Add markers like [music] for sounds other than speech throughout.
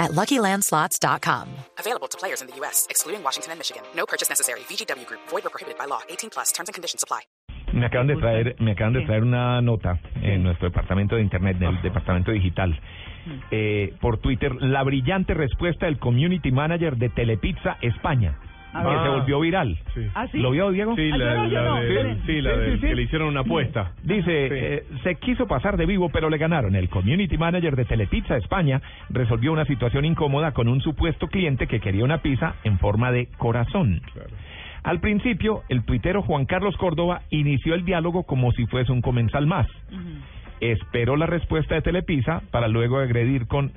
at LuckyLandSlots.com. Available to players in the U.S., excluding Washington and Michigan. No purchase necessary. VGW Group. Void or prohibited by law. 18 plus. Terms and conditions apply. Me acaban de traer, me acaban de traer una nota en nuestro departamento de internet, del departamento digital, eh, por Twitter, la brillante respuesta del community manager de Telepizza España, A que ver. se volvió viral. ¿Ah, sí? ¿Lo vio Diego? Sí, la, yo no, yo la no, de- esperen. sí, la Sí, de sí, sí. que le hicieron una apuesta. Dice, Sí. eh, se quiso pasar de vivo, pero le ganaron. El community manager de Telepizza España resolvió una situación incómoda con un supuesto cliente que quería una pizza en forma de corazón. Claro. Al principio, el tuitero Juan Carlos Córdoba inició el diálogo como si fuese un comensal más. Esperó la respuesta de Telepizza para luego agredir con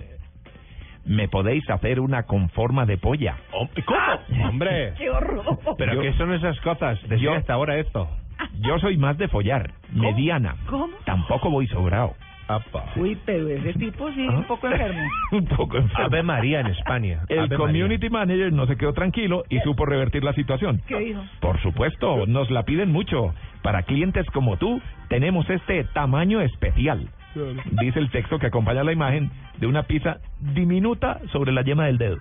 ¿Me podéis hacer una con forma de polla? ¿Cómo? Hombre. [laughs] ¡Qué horror! ¿Pero Yo- qué son esas cosas? Decía Yo- hasta ahora esto. [laughs] Yo soy más de follar, mediana. ¿Cómo? Tampoco voy sobrado. Apa. Uy, pero ese tipo sí, ¿Ah? un poco enfermo. [laughs] un poco enfermo. Ave María en España. El Ave community manager no se quedó tranquilo y supo revertir la situación. ¿Qué dijo? Por supuesto, nos la piden mucho. Para clientes como tú, tenemos este tamaño especial. Dice el texto que acompaña la imagen de una pizza diminuta sobre la yema del dedo.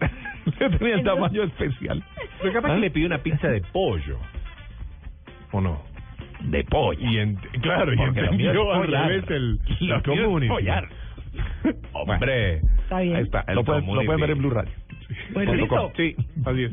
[laughs] Tenía el tamaño especial. Pero capaz ¿Ah? que le pidió una pizza de pollo. ¿O no? De pollo. Y ent- claro, y Porque es entendió al revés el, community. follar. Hombre. Está bien. Ahí está, El lo pueden, lo pueden ver en Blue Radio. Bueno, listo. Sí, así es.